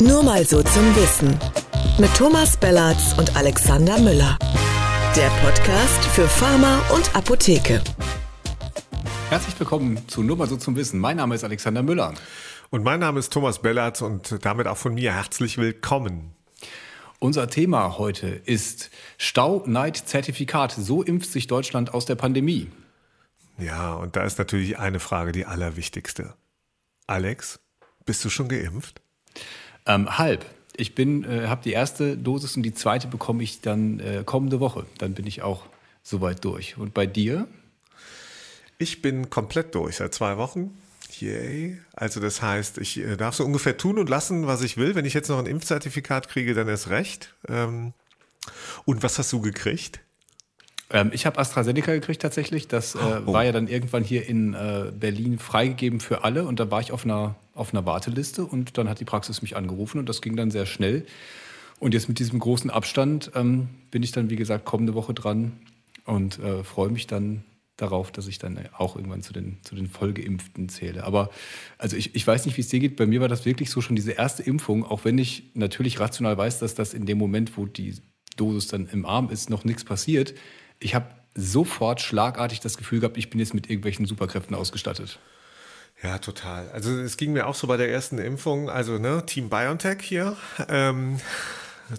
Nur mal so zum Wissen. Mit Thomas Bellatz und Alexander Müller. Der Podcast für Pharma und Apotheke. Herzlich willkommen zu Nur mal so zum Wissen. Mein Name ist Alexander Müller. Und mein Name ist Thomas Bellatz und damit auch von mir herzlich willkommen. Unser Thema heute ist Stau-Neid-Zertifikat. So impft sich Deutschland aus der Pandemie. Ja, und da ist natürlich eine Frage die allerwichtigste. Alex, bist du schon geimpft? Ähm, halb. Ich äh, habe die erste Dosis und die zweite bekomme ich dann äh, kommende Woche. Dann bin ich auch soweit durch. Und bei dir? Ich bin komplett durch seit zwei Wochen. Yay. Also das heißt, ich äh, darf so ungefähr tun und lassen, was ich will. Wenn ich jetzt noch ein Impfzertifikat kriege, dann ist recht. Ähm, und was hast du gekriegt? Ähm, ich habe AstraZeneca gekriegt tatsächlich. Das äh, oh. war ja dann irgendwann hier in äh, Berlin freigegeben für alle. Und da war ich auf einer, auf einer Warteliste und dann hat die Praxis mich angerufen und das ging dann sehr schnell. Und jetzt mit diesem großen Abstand ähm, bin ich dann, wie gesagt, kommende Woche dran und äh, freue mich dann darauf, dass ich dann auch irgendwann zu den, zu den Vollgeimpften zähle. Aber also ich, ich weiß nicht, wie es dir geht. Bei mir war das wirklich so schon diese erste Impfung, auch wenn ich natürlich rational weiß, dass das in dem Moment, wo die Dosis dann im Arm ist, noch nichts passiert ich habe sofort schlagartig das Gefühl gehabt, ich bin jetzt mit irgendwelchen Superkräften ausgestattet. Ja, total. Also es ging mir auch so bei der ersten Impfung, also ne, Team BioNTech hier. Ähm,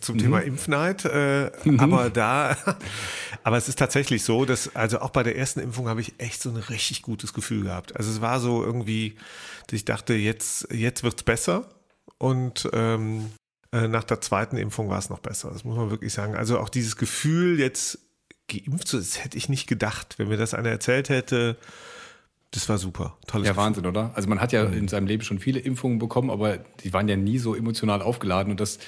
zum mhm. Thema Impfneid. Äh, mhm. Aber da, aber es ist tatsächlich so, dass, also auch bei der ersten Impfung habe ich echt so ein richtig gutes Gefühl gehabt. Also es war so irgendwie, dass ich dachte, jetzt, jetzt es besser. Und ähm, äh, nach der zweiten Impfung war es noch besser. Das muss man wirklich sagen. Also auch dieses Gefühl, jetzt geimpft zu das hätte ich nicht gedacht. Wenn mir das einer erzählt hätte, das war super. Tolles Ja, Gefühl. Wahnsinn, oder? Also man hat ja in seinem Leben schon viele Impfungen bekommen, aber die waren ja nie so emotional aufgeladen und das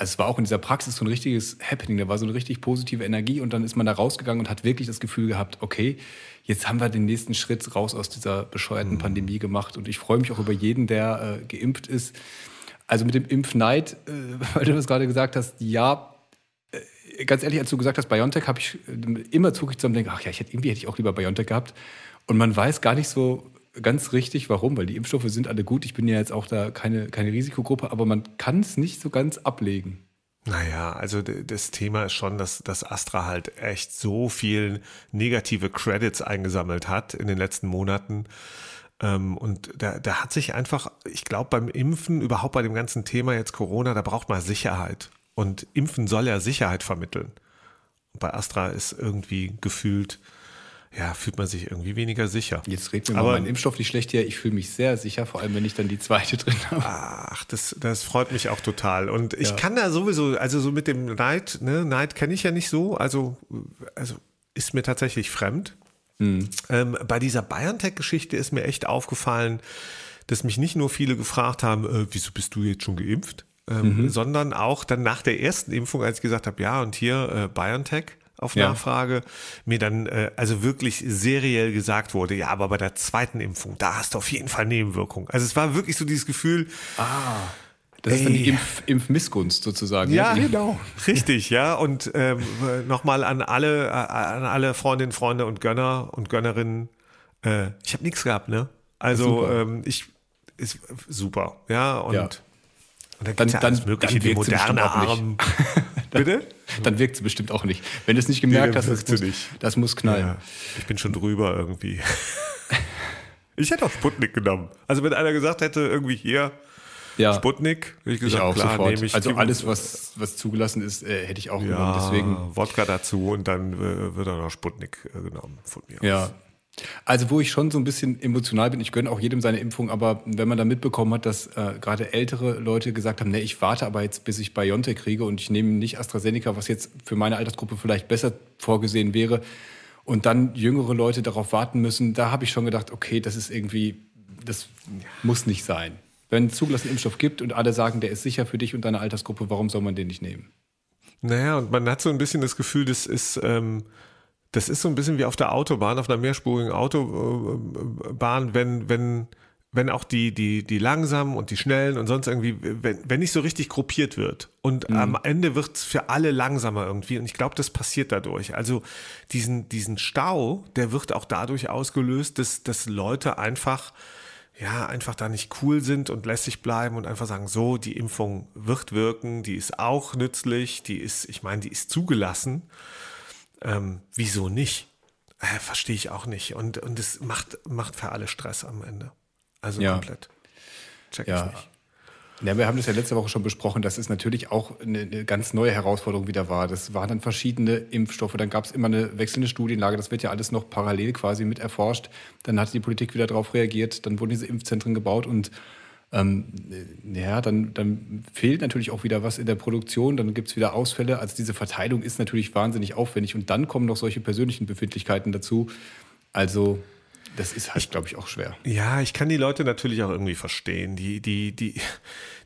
also es war auch in dieser Praxis so ein richtiges Happening, da war so eine richtig positive Energie und dann ist man da rausgegangen und hat wirklich das Gefühl gehabt, okay, jetzt haben wir den nächsten Schritt raus aus dieser bescheuerten mhm. Pandemie gemacht und ich freue mich auch über jeden, der äh, geimpft ist. Also mit dem Impfneid, äh, weil du das gerade gesagt hast, ja, ganz ehrlich, als du gesagt hast, Biontech, habe ich äh, immer zugig zusammen denke, ach ja, ich hätte, irgendwie hätte ich auch lieber Biontech gehabt. Und man weiß gar nicht so ganz richtig, warum, weil die Impfstoffe sind alle gut. Ich bin ja jetzt auch da keine, keine Risikogruppe, aber man kann es nicht so ganz ablegen. Naja, also das Thema ist schon, dass, dass Astra halt echt so viel negative Credits eingesammelt hat in den letzten Monaten. Ähm, und da, da hat sich einfach, ich glaube, beim Impfen, überhaupt bei dem ganzen Thema jetzt Corona, da braucht man Sicherheit. Und Impfen soll ja Sicherheit vermitteln. Bei Astra ist irgendwie gefühlt, ja, fühlt man sich irgendwie weniger sicher. Jetzt redet mir Aber, mal mein Impfstoff nicht schlecht hier. Ich fühle mich sehr sicher, vor allem wenn ich dann die zweite drin habe. Ach, das, das freut mich auch total. Und ich ja. kann da sowieso, also so mit dem Neid, ne, Neid kenne ich ja nicht so. Also, also ist mir tatsächlich fremd. Mhm. Ähm, bei dieser BioNTech-Geschichte ist mir echt aufgefallen, dass mich nicht nur viele gefragt haben, äh, wieso bist du jetzt schon geimpft? Ähm, mhm. sondern auch dann nach der ersten Impfung, als ich gesagt habe, ja, und hier äh, BioNTech auf Nachfrage, ja. mir dann äh, also wirklich seriell gesagt wurde, ja, aber bei der zweiten Impfung, da hast du auf jeden Fall Nebenwirkungen. Also es war wirklich so dieses Gefühl, ah. Das ist dann die Impf Impfmissgunst sozusagen. Ja, ja, genau. Richtig, ja. Und ähm, nochmal an alle, äh, an alle Freundinnen, Freunde und Gönner und Gönnerinnen. Äh, ich habe nichts gehabt, ne? Also ähm, ich ist super, ja. Und ja. Und dann, dann, ja dann, mögliche, dann wie moderne Arm. Bitte? Dann wirkt sie bestimmt auch nicht. Wenn du es nicht gemerkt nee, hast, das muss, nicht. das muss knallen. Ja, ich bin schon drüber irgendwie. ich hätte auch Sputnik genommen. Also wenn einer gesagt hätte, irgendwie hier, ja. Sputnik, hätte ich gesagt, ich auch klar, sofort. nehme ich. Also alles, was, was zugelassen ist, äh, hätte ich auch ja, genommen. Deswegen. Wodka dazu und dann äh, wird auch noch Sputnik äh, genommen von mir. Ja, aus. Also wo ich schon so ein bisschen emotional bin, ich gönne auch jedem seine Impfung, aber wenn man da mitbekommen hat, dass äh, gerade ältere Leute gesagt haben, nee, ich warte aber jetzt, bis ich BioNTech kriege und ich nehme nicht AstraZeneca, was jetzt für meine Altersgruppe vielleicht besser vorgesehen wäre, und dann jüngere Leute darauf warten müssen, da habe ich schon gedacht, okay, das ist irgendwie, das muss nicht sein. Wenn es zugelassenen Impfstoff gibt und alle sagen, der ist sicher für dich und deine Altersgruppe, warum soll man den nicht nehmen? Naja, und man hat so ein bisschen das Gefühl, das ist... Ähm das ist so ein bisschen wie auf der Autobahn, auf einer mehrspurigen Autobahn, wenn, wenn, wenn auch die, die, die langsamen und die schnellen und sonst irgendwie, wenn, wenn nicht so richtig gruppiert wird. Und mhm. am Ende wird es für alle langsamer irgendwie. Und ich glaube, das passiert dadurch. Also diesen, diesen Stau, der wird auch dadurch ausgelöst, dass, dass Leute einfach ja, einfach da nicht cool sind und lässig bleiben und einfach sagen, so, die Impfung wird wirken, die ist auch nützlich, die ist, ich meine, die ist zugelassen. Ähm, wieso nicht? Äh, Verstehe ich auch nicht. Und, und es macht, macht für alle Stress am Ende. Also ja. komplett. Check ja. ich nicht. Ja, wir haben das ja letzte Woche schon besprochen, dass es natürlich auch eine, eine ganz neue Herausforderung wieder war. Das waren dann verschiedene Impfstoffe, dann gab es immer eine wechselnde Studienlage, das wird ja alles noch parallel quasi mit erforscht. Dann hat die Politik wieder darauf reagiert, dann wurden diese Impfzentren gebaut und ähm, ja, dann, dann fehlt natürlich auch wieder was in der Produktion, dann gibt es wieder Ausfälle. Also diese Verteilung ist natürlich wahnsinnig aufwendig und dann kommen noch solche persönlichen Befindlichkeiten dazu. Also das ist halt, glaube ich, auch schwer. Ja, ich kann die Leute natürlich auch irgendwie verstehen. Die, die, die,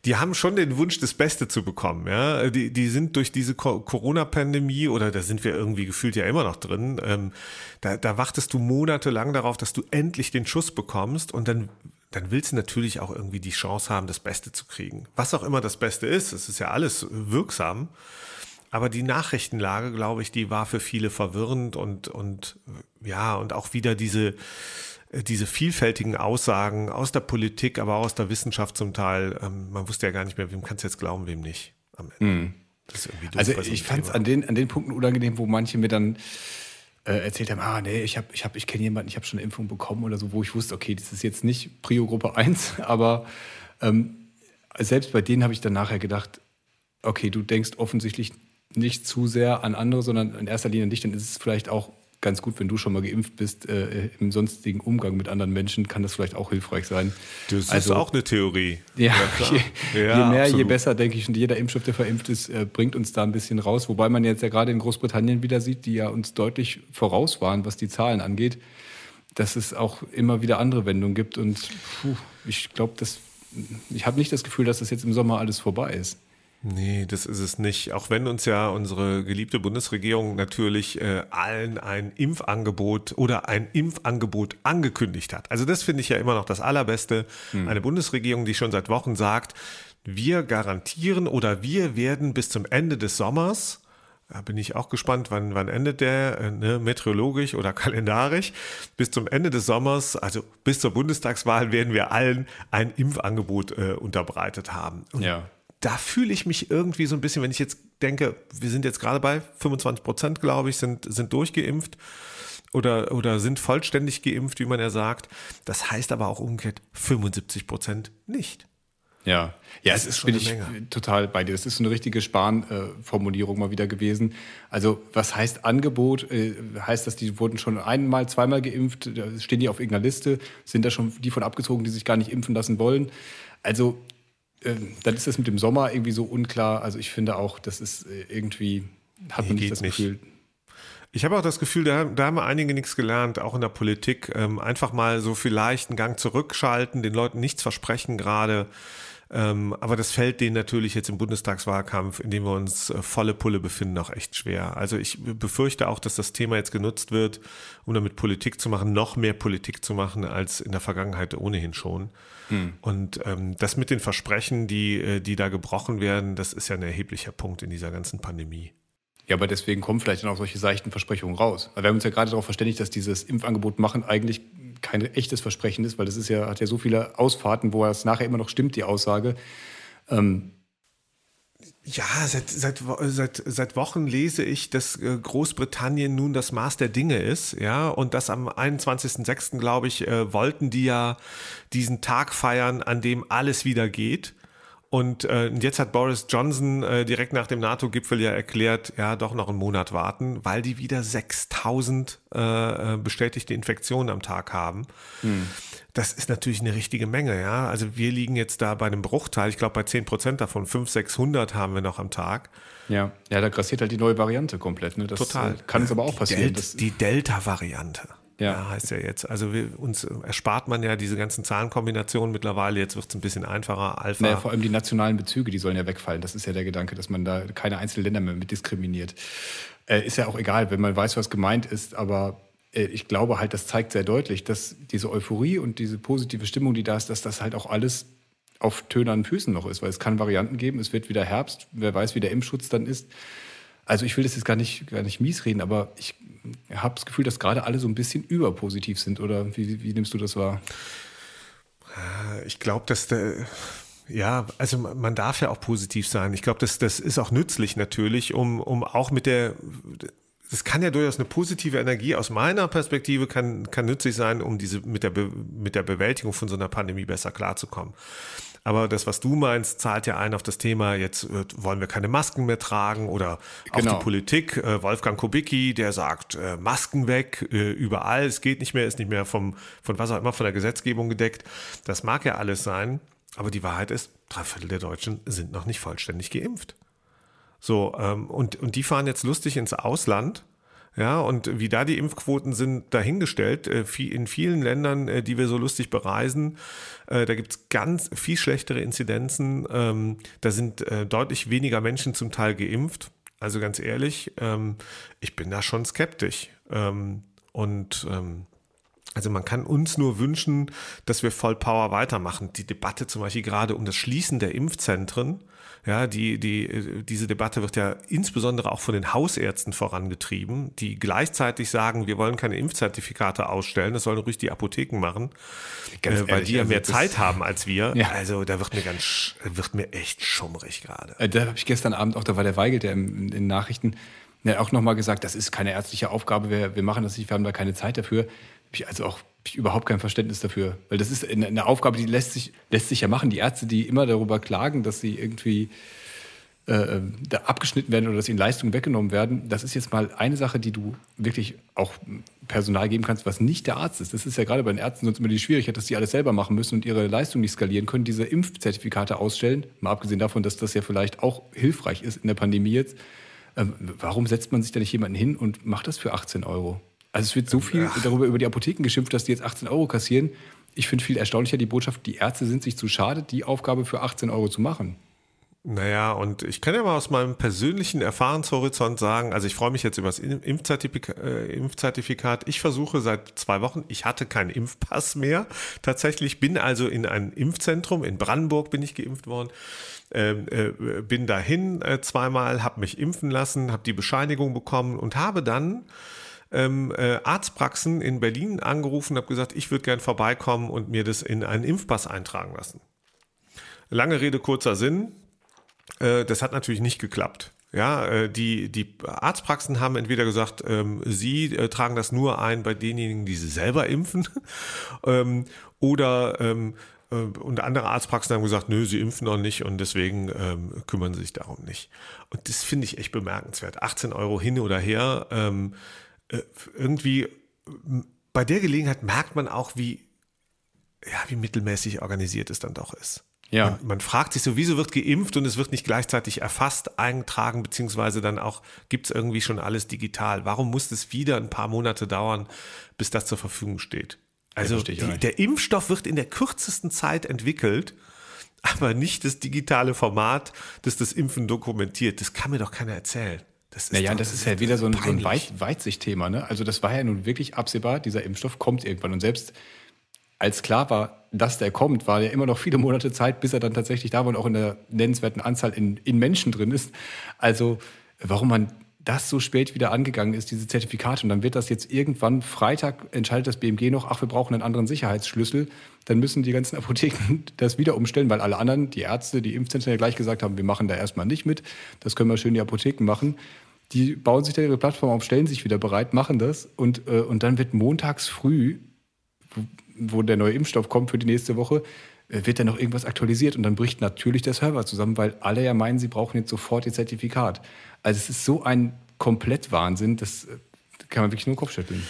die haben schon den Wunsch, das Beste zu bekommen. Ja, die, die sind durch diese Corona-Pandemie oder da sind wir irgendwie gefühlt ja immer noch drin. Ähm, da, da wartest du monatelang darauf, dass du endlich den Schuss bekommst und dann dann willst du natürlich auch irgendwie die Chance haben, das Beste zu kriegen. Was auch immer das Beste ist, es ist ja alles wirksam. Aber die Nachrichtenlage, glaube ich, die war für viele verwirrend und, und ja, und auch wieder diese, diese vielfältigen Aussagen aus der Politik, aber auch aus der Wissenschaft zum Teil. Ähm, man wusste ja gar nicht mehr, wem kannst du jetzt glauben, wem nicht am Ende. Mhm. also ich fand es an den, an den Punkten unangenehm, wo manche mir dann äh, erzählt haben, ah nee, ich ich ich kenne jemanden, ich habe schon eine Impfung bekommen oder so, wo ich wusste, okay, das ist jetzt nicht Prio Gruppe 1, aber ähm, selbst bei denen habe ich dann nachher gedacht, okay, du denkst offensichtlich nicht zu sehr an andere, sondern in erster Linie an dich, dann ist es vielleicht auch ganz gut, wenn du schon mal geimpft bist, äh, im sonstigen Umgang mit anderen Menschen kann das vielleicht auch hilfreich sein. Das also, ist auch eine Theorie. Ja, je, ja, je, mehr, absolut. je besser, denke ich. Und jeder Impfstoff, der verimpft ist, äh, bringt uns da ein bisschen raus. Wobei man jetzt ja gerade in Großbritannien wieder sieht, die ja uns deutlich voraus waren, was die Zahlen angeht, dass es auch immer wieder andere Wendungen gibt. Und puh, ich glaube, ich habe nicht das Gefühl, dass das jetzt im Sommer alles vorbei ist. Nee, das ist es nicht. Auch wenn uns ja unsere geliebte Bundesregierung natürlich äh, allen ein Impfangebot oder ein Impfangebot angekündigt hat. Also das finde ich ja immer noch das Allerbeste. Hm. Eine Bundesregierung, die schon seit Wochen sagt, wir garantieren oder wir werden bis zum Ende des Sommers da bin ich auch gespannt, wann, wann endet der, äh, ne, meteorologisch oder kalendarisch. Bis zum Ende des Sommers, also bis zur Bundestagswahl, werden wir allen ein Impfangebot äh, unterbreitet haben. Und ja da fühle ich mich irgendwie so ein bisschen, wenn ich jetzt denke, wir sind jetzt gerade bei 25 Prozent, glaube ich, sind, sind durchgeimpft oder, oder sind vollständig geimpft, wie man ja sagt. Das heißt aber auch umgekehrt 75 Prozent nicht. Ja, ja, das es ist bin ich total bei dir. Das ist so eine richtige Spahn-Formulierung mal wieder gewesen. Also was heißt Angebot? Äh, heißt das, die wurden schon einmal, zweimal geimpft? Stehen die auf irgendeiner Liste? Sind da schon die von abgezogen, die sich gar nicht impfen lassen wollen? Also dann ist das mit dem Sommer irgendwie so unklar. Also ich finde auch, das ist äh, irgendwie, hat man nicht das nicht. Gefühl. Ich habe auch das Gefühl, da, da, haben einige nichts gelernt, auch in der Politik. Ähm, einfach mal so vielleicht einen Gang zurückschalten, den Leuten nichts versprechen gerade. Ähm, aber das fällt denen natürlich jetzt im Bundestagswahlkampf, in dem wir uns äh, volle Pulle befinden, auch echt schwer. Also ich befürchte auch, dass das Thema jetzt genutzt wird, um damit Politik zu machen, noch mehr Politik zu machen als in der Vergangenheit ohnehin schon. Hm. Und ähm, das mit den Versprechen, die, äh, die da gebrochen werden, das ist ja ein erheblicher Punkt in dieser ganzen Pandemie. Ja, aber deswegen kommen vielleicht dann auch solche seichten Versprechungen raus. wir haben uns ja gerade darauf verständigt, dass dieses Impfangebot machen eigentlich kein echtes Versprechen ist, weil das ist ja, hat ja so viele Ausfahrten, wo es nachher immer noch stimmt, die Aussage. Ähm, ja, seit, seit, seit, seit Wochen lese ich, dass äh, Großbritannien nun das Maß der Dinge ist, ja, und dass am 21.06., glaube ich, äh, wollten die ja diesen Tag feiern, an dem alles wieder geht. Und äh, jetzt hat Boris Johnson äh, direkt nach dem NATO-Gipfel ja erklärt, ja, doch noch einen Monat warten, weil die wieder 6000 äh, äh, bestätigte Infektionen am Tag haben. Hm. Das ist natürlich eine richtige Menge, ja. Also wir liegen jetzt da bei einem Bruchteil, ich glaube bei 10 Prozent davon, 500, 600 haben wir noch am Tag. Ja, ja, da grassiert halt die neue Variante komplett. Ne? Das Total. kann es aber auch passieren. Del die Delta-Variante. Ja. ja. heißt ja jetzt. Also wir, uns erspart man ja diese ganzen Zahlenkombinationen mittlerweile. Jetzt wird es ein bisschen einfacher. Alpha. Naja, vor allem die nationalen Bezüge, die sollen ja wegfallen. Das ist ja der Gedanke, dass man da keine einzelnen Länder mehr mit diskriminiert. Äh, ist ja auch egal, wenn man weiß, was gemeint ist, aber äh, ich glaube halt, das zeigt sehr deutlich, dass diese Euphorie und diese positive Stimmung, die da ist, dass das halt auch alles auf tönernen Füßen noch ist, weil es kann Varianten geben, es wird wieder Herbst, wer weiß, wie der Impfschutz dann ist. Also ich will das jetzt gar nicht, gar nicht mies reden, aber ich habe das Gefühl, dass gerade alle so ein bisschen überpositiv sind. Oder wie, wie nimmst du das wahr? Ich glaube, dass der ja, also man darf ja auch positiv sein. Ich glaube, das, das ist auch nützlich natürlich, um, um auch mit der, das kann ja durchaus eine positive Energie aus meiner Perspektive kann, kann nützlich sein, um diese mit der, mit der Bewältigung von so einer Pandemie besser klarzukommen. Aber das, was du meinst, zahlt ja ein auf das Thema, jetzt äh, wollen wir keine Masken mehr tragen oder auch genau. die Politik. Äh, Wolfgang Kubicki, der sagt, äh, Masken weg, überall, es geht nicht mehr, ist nicht mehr vom, von was auch immer, von der Gesetzgebung gedeckt. Das mag ja alles sein. Aber die Wahrheit ist, drei Viertel der Deutschen sind noch nicht vollständig geimpft. So, ähm, und, und die fahren jetzt lustig ins Ausland. Ja, und wie da die Impfquoten sind, dahingestellt. Äh, in vielen Ländern, äh, die wir so lustig bereisen, äh, da gibt's ganz viel schlechtere Inzidenzen. Ähm, da sind deutlich weniger Menschen zum Teil geimpft. Also ganz ehrlich, ähm, ich bin da schon skeptisch. Ähm, und also man kann uns nur wünschen, dass wir voll Power weitermachen. Die Debatte zum Beispiel gerade um das Schließen der Impfzentren, ja, die, die, diese Debatte wird ja insbesondere auch von den Hausärzten vorangetrieben, die gleichzeitig sagen, wir wollen keine Impfzertifikate ausstellen, das sollen ruhig die Apotheken machen, äh, weil ehrlich, die ja also mehr Zeit haben als wir. Ja. Also da wird mir ganz, wird mir echt schummrig gerade. Äh, da habe ich gestern Abend auch, da war der Weigel, der in den Nachrichten, der auch nochmal gesagt, das ist keine ärztliche Aufgabe, wir, wir machen das nicht, wir haben da keine Zeit dafür ich also auch ich überhaupt kein Verständnis dafür. Weil das ist eine, Aufgabe, die lässt sich, lässt sich ja machen. Die Ärzte, die immer darüber klagen, dass sie irgendwie äh, äh, da abgeschnitten werden oder dass ihnen Leistungen weggenommen werden, das ist jetzt mal eine Sache, die du wirklich auch Personal geben kannst, was nicht der Arzt ist. Das ist ja gerade bei den Ärzten sonst immer die Schwierigkeit, dass die alles selber machen müssen und ihre Leistung nicht skalieren können, diese Impfzertifikate ausstellen. Mal abgesehen davon, dass das ja vielleicht auch hilfreich ist in der Pandemie jetzt. Ähm, warum setzt man sich da nicht jemanden hin und macht das für 18 Euro? Also es wird so viel Ach. darüber über die Apotheken geschimpft, dass die jetzt 18 Euro kassieren. Ich finde viel erstaunlicher die Botschaft, die Ärzte sind sich zu schade, die Aufgabe für 18 Euro zu machen. Naja, und ich kann ja mal aus meinem persönlichen Erfahrenshorizont sagen, also ich freue mich jetzt über das Impfzertifikat, äh, Impfzertifikat. Ich versuche seit zwei Wochen, ich hatte keinen Impfpass mehr. Tatsächlich bin also in ein Impfzentrum, in Brandenburg bin ich geimpft worden, ähm, äh, bin dahin äh, zweimal, habe mich impfen lassen, habe die Bescheinigung bekommen und habe dann ähm, äh, Arztpraxen in Berlin angerufen habe gesagt, ich würde gern vorbeikommen und mir das in einen Impfpass eintragen lassen. Lange Rede, kurzer Sinn. Äh, das hat natürlich nicht geklappt. Ja, äh, die, die Arztpraxen haben entweder gesagt, ähm, sie äh, tragen das nur ein bei denjenigen, die sie selber impfen, ähm, oder ähm, äh, und andere Arztpraxen haben gesagt, nö, sie impfen noch nicht und deswegen ähm, kümmern sie sich darum nicht. Und das finde ich echt bemerkenswert. 18 Euro hin oder her. Äh, irgendwie bei der Gelegenheit merkt man auch, wie, ja, wie mittelmäßig organisiert es dann doch ist. Ja. Man, man, fragt sich so, wieso wird geimpft und es wird nicht gleichzeitig erfasst, eingetragen, beziehungsweise dann auch, gibt es irgendwie schon alles digital? Warum muss es wieder ein paar Monate dauern, bis das zur Verfügung steht? Also die, der Impfstoff wird in der kürzesten Zeit entwickelt, aber nicht das digitale Format, das das Impfen dokumentiert. Das kann mir doch keiner erzählen. Das ist naja, doch, das ist ja wieder so ein, so ein Weit Weitsichtthema. Ne? Also das war ja nun wirklich absehbar, dieser Impfstoff kommt irgendwann. Und selbst als klar war, dass der kommt, war ja immer noch viele Monate Zeit, bis er dann tatsächlich da war und auch in der nennenswerten Anzahl in, in Menschen drin ist. Also warum man das so spät wieder angegangen ist, diese Zertifikate. Und dann wird das jetzt irgendwann Freitag entscheidet das BMG noch, ach, wir brauchen einen anderen Sicherheitsschlüssel. Dann müssen die ganzen Apotheken das wieder umstellen, weil alle anderen, die Ärzte, die Impfzentren ja gleich gesagt haben, wir machen da erstmal nicht mit. Das können wir schön die Apotheken machen die bauen sich da ihre Plattform auf, stellen sich wieder bereit, machen das und, äh, und dann wird montags früh, wo, der neue Impfstoff kommt für die nächste Woche, äh, wird dann noch irgendwas aktualisiert und dann bricht natürlich der Server zusammen, weil alle ja meinen, sie brauchen jetzt sofort ihr Zertifikat. Also es ist so ein Komplettwahnsinn, das äh, kann man wirklich nur den Kopf schütteln.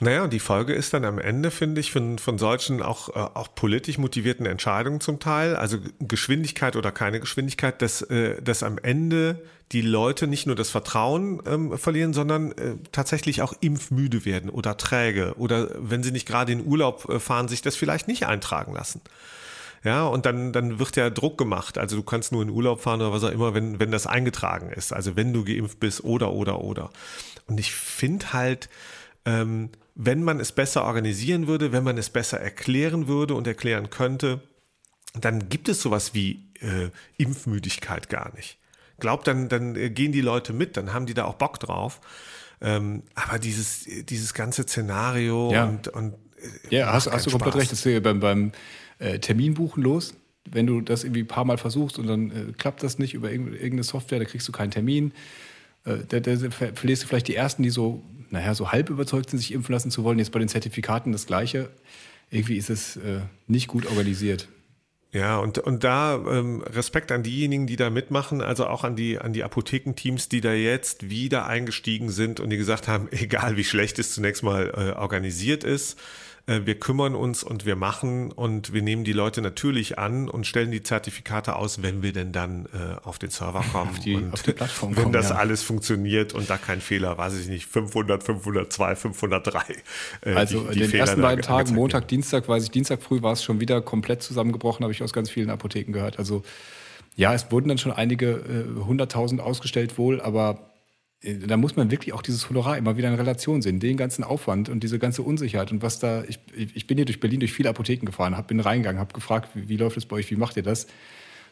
Naja, und die Folge ist dann am Ende, finde ich, von, von solchen auch, äh, auch politisch motivierten Entscheidungen zum Teil, also Geschwindigkeit oder keine Geschwindigkeit, dass, äh, dass am Ende die Leute nicht nur das Vertrauen ähm, verlieren, sondern äh, tatsächlich auch impfmüde werden oder träge oder wenn sie nicht gerade in Urlaub äh, fahren, sich das vielleicht nicht eintragen lassen. Ja, und dann, dann wird ja Druck gemacht. Also du kannst nur in Urlaub fahren oder was auch immer, wenn, wenn das eingetragen ist. Also wenn du geimpft bist oder, oder, oder. Und ich finde halt, ähm, wenn man es besser organisieren würde, wenn man es besser erklären würde und erklären könnte, dann gibt es sowas wie äh, Impfmüdigkeit gar nicht. Glaubt, dann, dann äh, gehen die Leute mit, dann haben die da auch Bock drauf. Ähm, aber dieses, dieses ganze Szenario ja. und, und äh, ja, hast, hast du komplett recht. Das ist beim, beim äh, Termin buchen los. Wenn du das irgendwie ein paar Mal versuchst und dann äh, klappt das nicht über irgendeine Software, da kriegst du keinen Termin. Äh, da, da verlierst du vielleicht die ersten, die so, naja, so halb überzeugt sind, sich impfen lassen zu wollen. Jetzt bei den Zertifikaten das Gleiche. Irgendwie ist es äh, nicht gut organisiert. Ja, und, und da ähm, Respekt an diejenigen, die da mitmachen, also auch an die, an die Apothekenteams, die da jetzt wieder eingestiegen sind und die gesagt haben, egal wie schlecht es zunächst mal äh, organisiert ist, wir kümmern uns und wir machen und wir nehmen die Leute natürlich an und stellen die Zertifikate aus, wenn wir denn dann äh, auf den Server kommen auf die, und auf die Plattform wenn kommen, das ja. alles funktioniert und da kein Fehler, weiß ich nicht, 500, 502, 503. Äh, also die, die den Fehler ersten beiden Tagen, Montag, werden. Dienstag, weiß ich, Dienstag früh war es schon wieder komplett zusammengebrochen, habe ich aus ganz vielen Apotheken gehört. Also ja, es wurden dann schon einige hunderttausend ausgestellt wohl, aber äh, da muss man wirklich auch dieses Honorar immer wieder in Relation sehen, den ganzen Aufwand und diese ganze Unsicherheit und was da, ich, ich bin hier durch Berlin durch viele Apotheken gefahren, hab, bin reingegangen, habe gefragt, wie, wie läuft es bei euch, wie macht ihr das?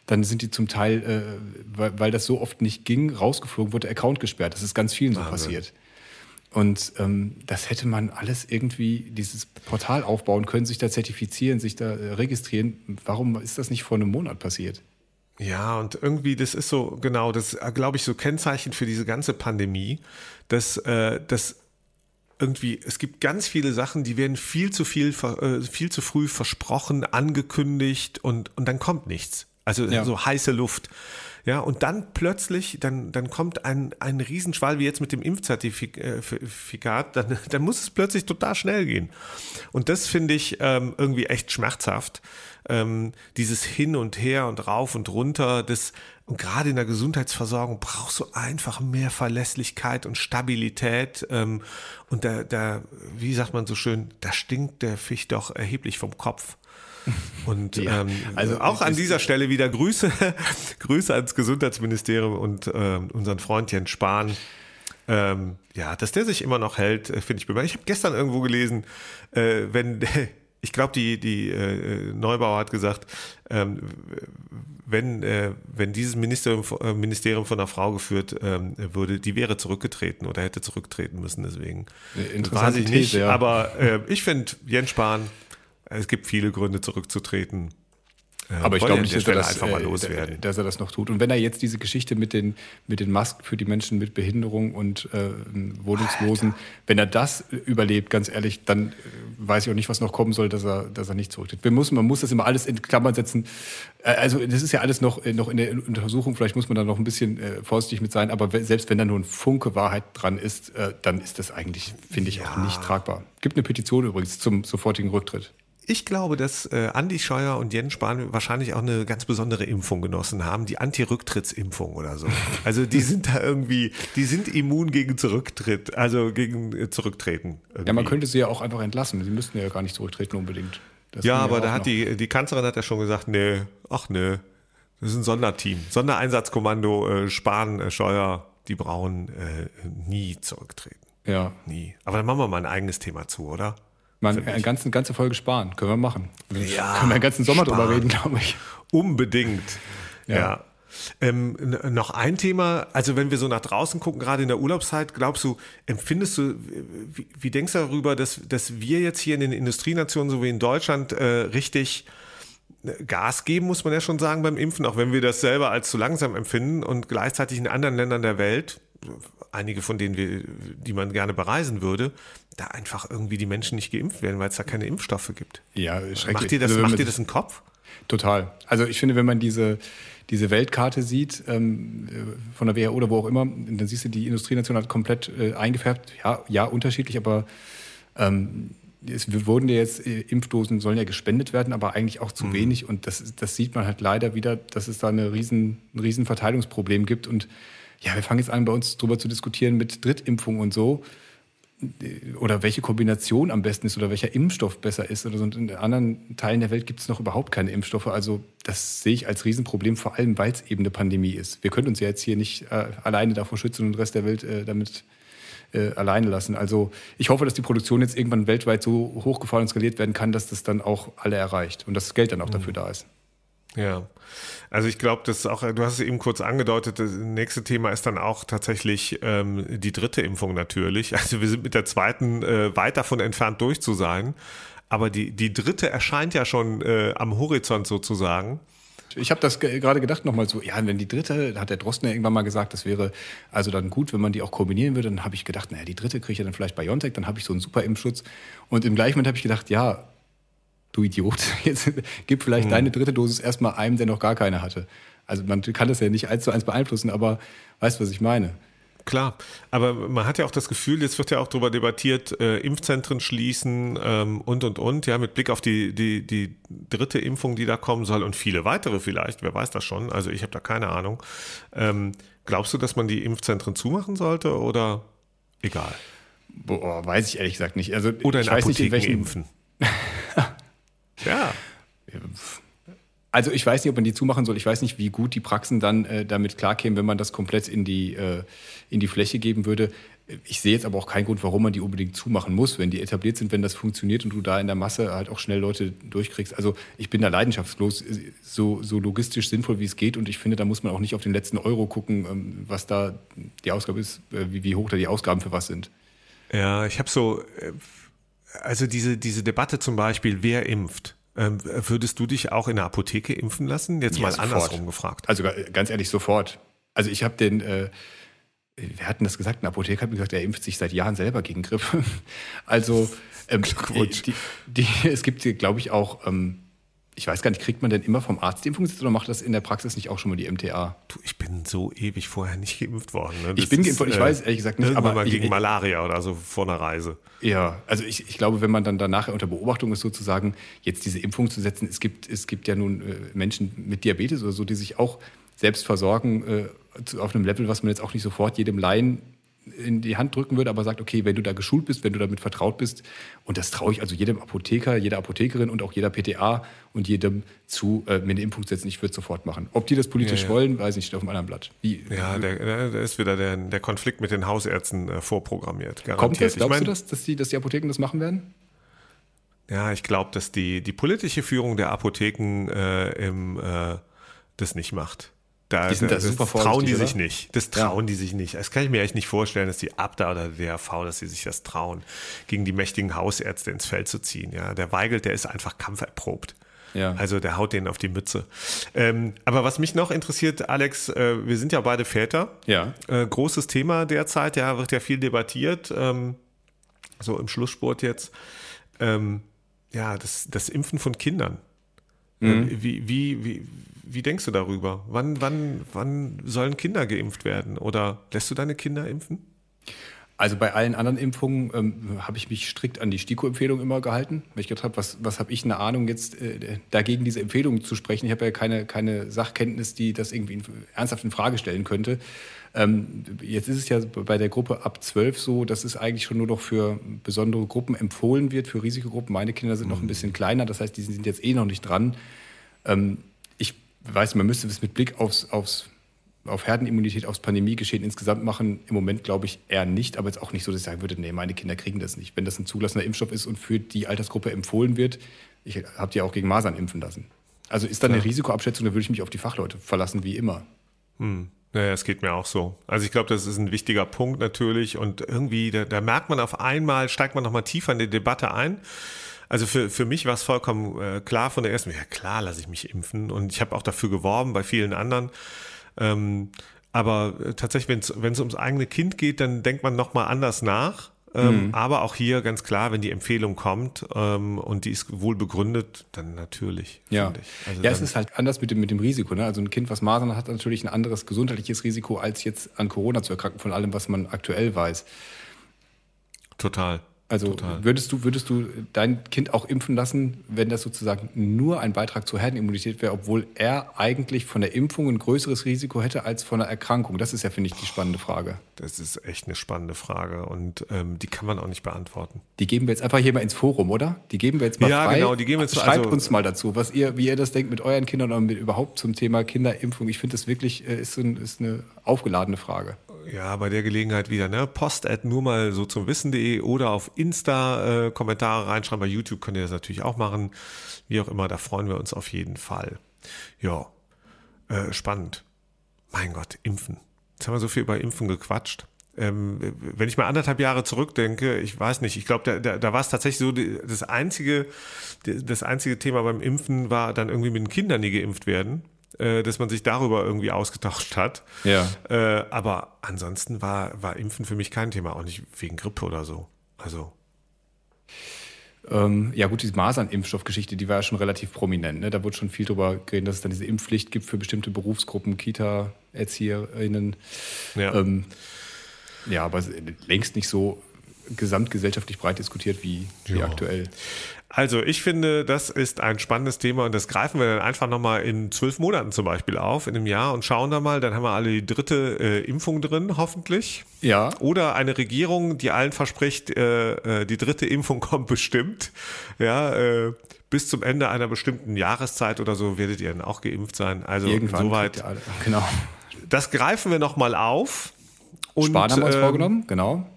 Dann sind die zum Teil, äh, weil, weil das so oft nicht ging, rausgeflogen, wurde der Account gesperrt. Das ist ganz vielen so Wahnsinn. passiert. Und ähm, das hätte man alles irgendwie, dieses Portal aufbauen können, sich da zertifizieren, sich da äh, registrieren. Warum ist das nicht vor einem Monat passiert? Ja, und irgendwie, das ist so, genau, das glaube ich, so Kennzeichen für diese ganze Pandemie, dass, äh, dass irgendwie, es gibt ganz viele Sachen, die werden viel zu viel, äh, viel zu früh versprochen, angekündigt und, und dann kommt nichts. Also Ja. so heiße Luft. Ja, und dann plötzlich, dann, dann kommt ein, ein Riesenschwall, wie jetzt mit dem Impfzertifikat, dann, dann muss es plötzlich total schnell gehen. Und das finde ich ähm, irgendwie echt schmerzhaft. Ähm, dieses Hin und Her und rauf und runter, das, und gerade in der Gesundheitsversorgung brauchst du einfach mehr Verlässlichkeit und Stabilität. Ähm, und da, da, wie sagt man so schön, da stinkt der Fisch doch erheblich vom Kopf. Und Ja, ähm, also auch an es- dieser Stelle wieder Grüße, Grüße ans Gesundheitsministerium und ähm, unseren Freund Jens Spahn. Ähm, ja, dass der sich immer noch hält, äh, finde ich bemerkenswert. Ich habe gestern irgendwo gelesen, äh, wenn ich glaube, die, die äh, Neubauer hat gesagt, ähm, wenn, äh, wenn dieses Ministerium, äh, Ministerium von einer Frau geführt ähm, würde, die wäre zurückgetreten oder hätte zurücktreten müssen. Deswegen interessante weiß ich nicht. These, ja. Aber äh, ich finde Jens Spahn, es gibt viele Gründe zurückzutreten. Aber ich glaube nicht, dass er, das, einfach mal äh, loswerden. dass er das noch tut. Und wenn er jetzt diese Geschichte mit den, mit den Masken für die Menschen mit Behinderung und äh, Wohnungslosen, wenn er das überlebt, ganz ehrlich, dann äh, weiß ich auch nicht, was noch kommen soll, dass er, dass er nicht zurücktritt. Wir müssen, man muss das immer alles in Klammern setzen. Äh, Also das ist ja alles noch, noch in der Untersuchung, vielleicht muss man da noch ein bisschen äh, vorsichtig mit sein, aber selbst wenn da nur ein Funke Wahrheit dran ist, äh, dann ist das eigentlich, finde ich, auch nicht tragbar. Gibt eine Petition übrigens zum sofortigen Rücktritt. Ich glaube, dass äh, Andi Scheuer und Jens Spahn wahrscheinlich auch eine ganz besondere Impfung genossen haben, die Anti-Rücktrittsimpfung oder so. Also die sind da irgendwie, die sind immun gegen Zurücktritt, also gegen äh, Zurücktreten. Irgendwie. Ja, man könnte sie ja auch einfach entlassen. Sie müssten ja gar nicht zurücktreten unbedingt. Das ja, aber da hat noch. die, die Kanzlerin hat ja schon gesagt, nee, ach nee, das ist ein Sonderteam. Sondereinsatzkommando, äh, Spahn, äh, Scheuer, die brauchen äh, nie zurücktreten. Ja, Nie. Aber dann machen wir mal ein eigenes Thema zu, oder? Man, eine ganze, ganze Folge sparen. Können wir machen. Ja, Können wir den ganzen Sommer drüber sparen. reden, glaube ich. Unbedingt. Ja. Ja. Ähm, noch ein Thema, also wenn wir so nach draußen gucken, gerade in der Urlaubszeit, glaubst du, empfindest du, wie, wie denkst du darüber, dass, dass wir jetzt hier in den Industrienationen, so wie in Deutschland, äh, richtig äh, Gas geben, muss man ja schon sagen, beim Impfen, auch wenn wir das selber als zu langsam empfinden und gleichzeitig in anderen Ländern der Welt, einige von denen wir, die man gerne bereisen würde, da einfach irgendwie die Menschen nicht geimpft werden, weil es da keine Impfstoffe gibt. Ja, schrecklich. Macht dir das, Also, macht dir das einen Kopf? Total. Also ich finde, wenn man diese, diese Weltkarte sieht, ähm, äh, von der WHO oder wo auch immer, dann siehst du, die Industrienation hat komplett äh, eingefärbt. Ja, ja, unterschiedlich, aber ähm, es wurden ja jetzt äh, Impfdosen, sollen ja gespendet werden, aber eigentlich auch zu wenig. Und das, das sieht man halt leider wieder, dass es da eine riesen, ein riesen Verteilungsproblem gibt. Und ja, wir fangen jetzt an, bei uns drüber zu diskutieren mit Drittimpfung und so oder welche Kombination am besten ist oder welcher Impfstoff besser ist oder so. Und in anderen Teilen der Welt gibt es noch überhaupt keine Impfstoffe. Also das sehe ich als Riesenproblem, vor allem weil es eben eine Pandemie ist. Wir können uns ja jetzt hier nicht äh, alleine davor schützen und den Rest der Welt äh, damit äh, alleine lassen. Also ich hoffe, dass die Produktion jetzt irgendwann weltweit so hochgefahren und skaliert werden kann, dass das dann auch alle erreicht und dass das Geld dann auch dafür da ist. Ja, also ich glaube, das ist auch, du hast es eben kurz angedeutet, das nächste Thema ist dann auch tatsächlich ähm, die dritte Impfung natürlich. Also wir sind mit der zweiten äh, weit davon entfernt durch zu sein. Aber die, die dritte erscheint ja schon äh, am Horizont sozusagen. Ich habe das gerade gedacht nochmal so, ja, wenn die dritte, hat der Drosten ja irgendwann mal gesagt, das wäre also dann gut, wenn man die auch kombinieren würde. Dann habe ich gedacht, naja, die dritte kriege ich ja dann vielleicht BioNTech, dann habe ich so einen super Impfschutz. Und im gleichen Moment habe ich gedacht, ja, du Idiot, jetzt gib vielleicht hm. deine dritte Dosis erstmal einem, der noch gar keine hatte. Also man kann das ja nicht eins zu eins beeinflussen, aber weißt du, was ich meine? Klar, aber man hat ja auch das Gefühl, jetzt wird ja auch darüber debattiert, äh, Impfzentren schließen ähm, und und und, ja, mit Blick auf die, die, die dritte Impfung, die da kommen soll und viele weitere vielleicht, wer weiß das schon, also ich habe da keine Ahnung. Ähm, glaubst du, dass man die Impfzentren zumachen sollte oder egal? Boah, weiß ich ehrlich gesagt nicht. Also, oder in Apotheken nicht, in welchen... impfen. Also ich weiß nicht, ob man die zumachen soll. Ich weiß nicht, wie gut die Praxen dann äh, damit klarkämen, wenn man das komplett in die, äh, in die Fläche geben würde. Ich sehe jetzt aber auch keinen Grund, warum man die unbedingt zumachen muss, wenn die etabliert sind, wenn das funktioniert und du da in der Masse halt auch schnell Leute durchkriegst. Also ich bin da leidenschaftslos, so, so logistisch sinnvoll, wie es geht. Und ich finde, da muss man auch nicht auf den letzten Euro gucken, ähm, was da die Ausgabe ist, äh, wie, wie hoch da die Ausgaben für was sind. Ja, ich habe so, äh, also diese, diese Debatte zum Beispiel, wer impft. Ähm, würdest du dich auch in der Apotheke impfen lassen? Jetzt ja, mal sofort. andersrum gefragt. Also ganz ehrlich, sofort. Also ich habe den, äh, wir hatten das gesagt, ein Apotheker hat mir gesagt, er impft sich seit Jahren selber gegen Grippe. Also ähm, Glückwunsch. Die, die, es gibt, glaube ich, auch ähm, ich weiß gar nicht, kriegt man denn immer vom Arzt die Impfung oder macht das in der Praxis nicht auch schon mal die MTA? Du, ich bin so ewig vorher nicht geimpft worden. Ne? Ich bin geimpft worden, ich weiß ehrlich gesagt nicht. Aber mal gegen ich, Malaria oder so vor einer Reise. Ja, also ich, ich glaube, wenn man dann danach unter Beobachtung ist, sozusagen jetzt diese Impfung zu setzen, es gibt, es gibt ja nun äh, Menschen mit Diabetes oder so, die sich auch selbst versorgen äh, auf einem Level, was man jetzt auch nicht sofort jedem Laien in die Hand drücken würde, aber sagt, okay, wenn du da geschult bist, wenn du damit vertraut bist, und das traue ich also jedem Apotheker, jeder Apothekerin und auch jeder PTA und jedem zu, äh, mir eine Impfung setzen, ich würde es sofort machen. Ob die das politisch ja, ja. wollen, weiß ich nicht, auf einem anderen Blatt. Wie, ja, der, der ist wieder der, der Konflikt mit den Hausärzten äh, vorprogrammiert. Garantiert. Kommt das? Glaubst ich mein, du das, dass die, dass die Apotheken das machen werden? Ja, ich glaube, dass die, die politische Führung der Apotheken äh, im, äh, das nicht macht. Da, die sind da super trauen die oder? sich nicht. Das trauen ja. die sich nicht. Das kann ich mir echt nicht vorstellen, dass die Abda oder der DRV, dass sie sich das trauen, gegen die mächtigen Hausärzte ins Feld zu ziehen. Ja, der Weigelt, der ist einfach kampferprobt. Ja. Also der haut denen auf die Mütze. Ähm, aber was mich noch interessiert, Alex, äh, wir sind ja beide Väter. Ja. Äh, großes Thema derzeit, ja, wird ja viel debattiert, ähm, so im Schlusssport jetzt. Ähm, ja, das, das Impfen von Kindern. Mhm. Äh, wie, wie, wie, wie denkst du darüber? Wann, wann, wann sollen Kinder geimpft werden? Oder lässt du deine Kinder impfen? Also bei allen anderen Impfungen ähm, habe ich mich strikt an die STIKO-Empfehlung immer gehalten. Weil ich gedacht habe, was, was habe ich eine Ahnung jetzt äh, dagegen, diese Empfehlung zu sprechen? Ich habe ja keine, keine Sachkenntnis, die das irgendwie in, ernsthaft in Frage stellen könnte. Ähm, jetzt ist es ja bei der Gruppe ab 12 so, dass es eigentlich schon nur noch für besondere Gruppen empfohlen wird, für Risikogruppen. Meine Kinder sind noch ein mhm. bisschen kleiner, das heißt, die sind jetzt eh noch nicht dran. Ähm, weiß, man müsste es mit Blick aufs, aufs auf Herdenimmunität, aufs Pandemiegeschehen insgesamt machen, im Moment glaube ich eher nicht, aber jetzt auch nicht so, dass ich sagen würde, nee, meine Kinder kriegen das nicht. Wenn das ein zugelassener Impfstoff ist und für die Altersgruppe empfohlen wird, ich habe die auch gegen Masern impfen lassen. Also ist da eine ja. Risikoabschätzung, da würde ich mich auf die Fachleute verlassen, wie immer. Hm. Naja, es geht mir auch so. Also ich glaube, das ist ein wichtiger Punkt natürlich und irgendwie, da, da merkt man auf einmal, steigt man nochmal tiefer in die Debatte ein. Also für, für mich war es vollkommen äh, klar von der ersten, ja klar, lasse ich mich impfen und ich habe auch dafür geworben bei vielen anderen. Ähm, aber äh, tatsächlich, wenn es ums eigene Kind geht, dann denkt man nochmal anders nach. Ähm, mhm. Aber auch hier ganz klar, wenn die Empfehlung kommt ähm, und die ist wohl begründet, dann natürlich. Ja, also ja es ist halt anders mit dem, mit dem Risiko. Ne? Also ein Kind, was Masern hat, hat natürlich ein anderes gesundheitliches Risiko, als jetzt an Corona zu erkranken, von allem, was man aktuell weiß. Total. Also Total. würdest du, würdest du dein Kind auch impfen lassen, wenn das sozusagen nur ein Beitrag zur Herdenimmunität wäre, obwohl er eigentlich von der Impfung ein größeres Risiko hätte als von einer Erkrankung? Das ist ja, finde ich, die spannende Frage. Das ist echt eine spannende Frage und ähm, die kann man auch nicht beantworten. Die geben wir jetzt einfach hier mal ins Forum, oder? Die geben wir jetzt mal ja, frei. Ja, genau, die geben wir jetzt Schreibt also, uns mal dazu, was ihr, wie ihr das denkt mit euren Kindern und mit, überhaupt zum Thema Kinderimpfung. Ich finde das wirklich äh, ist, ein, ist eine aufgeladene Frage ja, bei der Gelegenheit wieder, ne? Post at nur mal so zum Wissen.de oder auf Insta äh, Kommentare reinschreiben. Bei YouTube könnt ihr das natürlich auch machen. Wie auch immer, da freuen wir uns auf jeden Fall. Ja, äh, spannend. Mein Gott, Impfen. Jetzt haben wir so viel über Impfen gequatscht. ähm, wenn ich mal anderthalb Jahre zurückdenke, ich weiß nicht, ich glaube, da, da, da war es tatsächlich so, das einzige, das einzige Thema beim Impfen war dann irgendwie mit den Kindern, die geimpft werden dass man sich darüber irgendwie ausgetauscht hat. Ja. Äh, aber ansonsten war, war Impfen für mich kein Thema, auch nicht wegen Grippe oder so. Also. Ähm, ja gut, diese Masernimpfstoffgeschichte, die war ja schon relativ prominent. Ne? Da wurde schon viel darüber geredet, dass es dann diese Impfpflicht gibt für bestimmte Berufsgruppen, Kita-ErzieherInnen. Ja. Ähm, ja, aber längst nicht so gesamtgesellschaftlich breit diskutiert wie, wie aktuell. Also ich finde, das ist ein spannendes Thema und das greifen wir dann einfach nochmal in zwölf Monaten zum Beispiel auf, in einem Jahr und schauen da mal, dann haben wir alle die dritte äh, Impfung drin, hoffentlich. Ja. Oder eine Regierung, die allen verspricht, äh, äh, die dritte Impfung kommt bestimmt. Ja, äh, bis zum Ende einer bestimmten Jahreszeit oder so werdet ihr dann auch geimpft sein. Also Irgendwann soweit. Alle, genau. Das greifen wir nochmal auf. Und, Sparen haben wir uns ähm, vorgenommen, genau.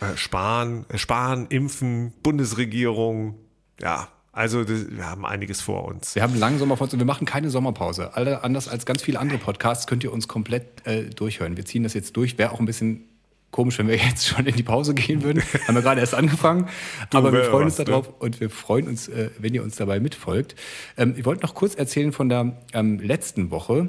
Äh, Sparen, äh, Sparen, Impfen, Bundesregierung, ja, also wir haben einiges vor uns. Wir haben langen Sommer vor uns und wir machen keine Sommerpause. Alle, anders als ganz viele andere Podcasts könnt ihr uns komplett äh, durchhören. Wir ziehen das jetzt durch. Wäre auch ein bisschen komisch, wenn wir jetzt schon in die Pause gehen würden. haben wir gerade erst angefangen. Du, Aber wir freuen uns ne? darauf und wir freuen uns, äh, wenn ihr uns dabei mitfolgt. Ähm, ich wollte noch kurz erzählen von der ähm, letzten Woche.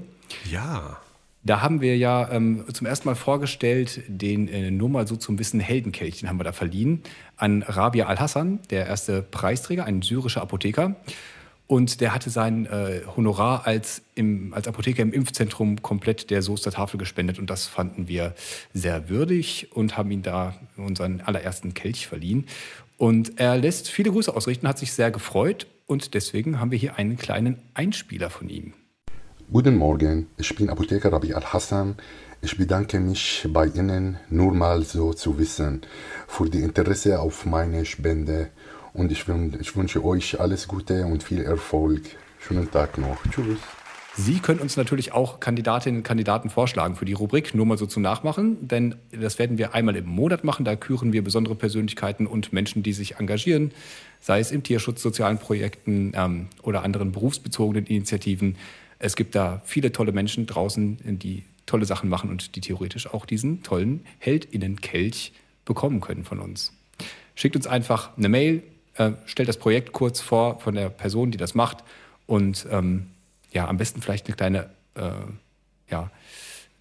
Ja. Da haben wir ja ähm, zum ersten Mal vorgestellt, den äh, nur mal so zum Wissen Heldenkelch, den haben wir da verliehen an Rabia Al-Hassan, der erste Preisträger, ein syrischer Apotheker. Und der hatte sein äh, Honorar als, im, als Apotheker im Impfzentrum komplett der Soester Tafel gespendet. Und das fanden wir sehr würdig und haben ihm da unseren allerersten Kelch verliehen. Und er lässt viele Grüße ausrichten, hat sich sehr gefreut. Und deswegen haben wir hier einen kleinen Einspieler von ihm. Guten Morgen, ich bin Apotheker Rabi Al-Hassan. Ich bedanke mich bei Ihnen, nur mal so zu wissen, für die Interesse auf meine Spende. Und ich, wün- ich wünsche euch alles Gute und viel Erfolg. Schönen Tag noch. Tschüss. Sie können uns natürlich auch Kandidatinnen und Kandidaten vorschlagen für die Rubrik, nur mal so zum Nachmachen, denn das werden wir einmal im Monat machen. Da küren wir besondere Persönlichkeiten und Menschen, die sich engagieren, sei es im Tierschutz, sozialen Projekten ähm, oder anderen berufsbezogenen Initiativen. Es gibt da viele tolle Menschen draußen, die tolle Sachen machen und die theoretisch auch diesen tollen Heldinnen-Kelch bekommen können von uns. Schickt uns einfach eine Mail, äh, stellt das Projekt kurz vor von der Person, die das macht und ähm, ja, am besten vielleicht eine kleine, äh, ja,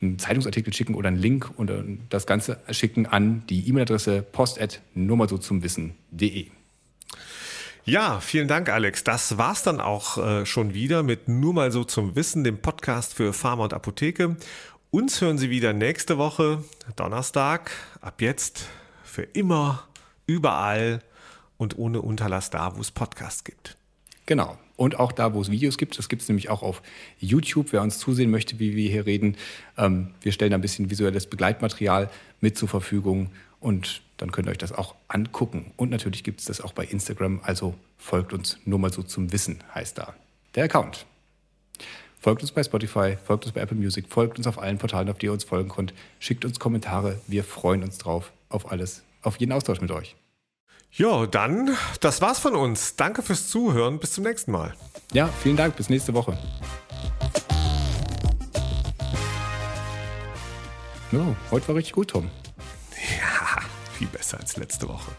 einen Zeitungsartikel schicken oder einen Link und äh, das Ganze schicken an die E-Mail-Adresse post@ nur mal so zum Wissen.de. Ja, vielen Dank, Alex. Das war's dann auch äh, schon wieder mit Nur mal so zum Wissen, dem Podcast für Pharma und Apotheke. Uns hören Sie wieder nächste Woche, Donnerstag, ab jetzt für immer, überall und ohne Unterlass da, wo es Podcasts gibt. Genau. Und auch da, wo es Videos gibt, das gibt es nämlich auch auf YouTube. Wer uns zusehen möchte, wie wir hier reden, ähm, wir stellen ein bisschen visuelles Begleitmaterial mit zur Verfügung und dann könnt ihr euch das auch angucken. Und natürlich gibt es das auch bei Instagram, also folgt uns nur mal so zum Wissen, heißt da der Account. Folgt uns bei Spotify, folgt uns bei Apple Music, folgt uns auf allen Portalen, auf die ihr uns folgen könnt. Schickt uns Kommentare, wir freuen uns drauf, auf alles, auf jeden Austausch mit euch. Ja, dann, das war's von uns. Danke fürs Zuhören. Bis zum nächsten Mal. Ja, vielen Dank, bis nächste Woche. Oh, heute war richtig gut, Tom. Viel besser als letzte Woche.